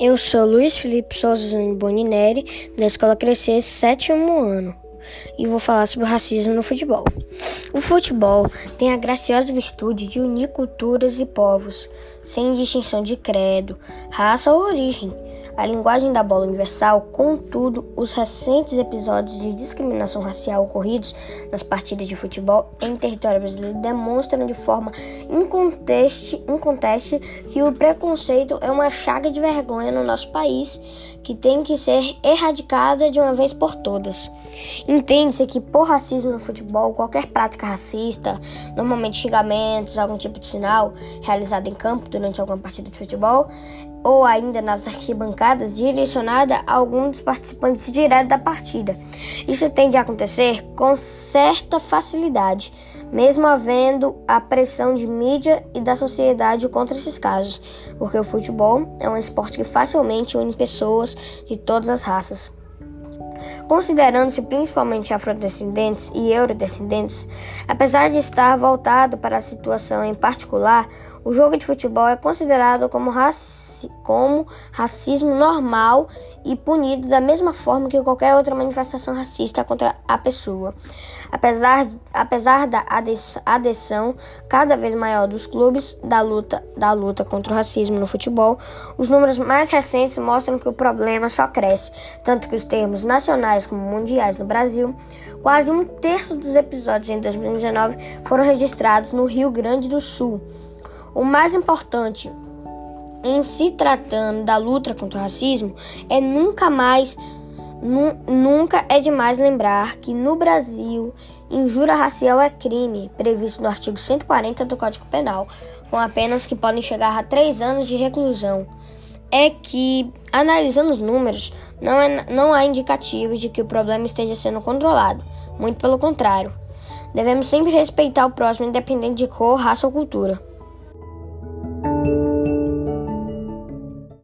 Eu sou Luiz Felipe Souza Bonineri, da Escola Crescer, sétimo ano, e vou falar sobre o racismo no futebol. O futebol tem a graciosa virtude de unir culturas e povos, sem distinção de credo, raça ou origem. A linguagem da bola universal, contudo, os recentes episódios de discriminação racial ocorridos nas partidas de futebol em território brasileiro demonstram de forma inconteste, inconteste que o preconceito é uma chaga de vergonha no nosso país que tem que ser erradicada de uma vez por todas. Entende-se que por racismo no futebol, qualquer prática racista, normalmente xingamentos, algum tipo de sinal realizado em campo durante alguma partida de futebol, ou ainda nas arquibancadas direcionada a algum dos participantes direto da partida. Isso tende a acontecer com certa facilidade, mesmo havendo a pressão de mídia e da sociedade contra esses casos, porque o futebol é um esporte que facilmente une pessoas de todas as raças. Considerando-se principalmente afrodescendentes e eurodescendentes, apesar de estar voltado para a situação em particular, o jogo de futebol é considerado como, raci como racismo normal e punido da mesma forma que qualquer outra manifestação racista contra a pessoa. Apesar, apesar da adesão cada vez maior dos clubes da luta, da luta contra o racismo no futebol, os números mais recentes mostram que o problema só cresce, tanto que os termos nacionais como mundiais no Brasil, quase um terço dos episódios em 2019 foram registrados no Rio Grande do Sul. O mais importante em se tratando da luta contra o racismo é nunca mais nu, nunca é demais lembrar que no Brasil injúria racial é crime, previsto no artigo 140 do Código Penal, com apenas que podem chegar a três anos de reclusão. É que, analisando os números, não, é, não há indicativos de que o problema esteja sendo controlado, muito pelo contrário. Devemos sempre respeitar o próximo, independente de cor, raça ou cultura.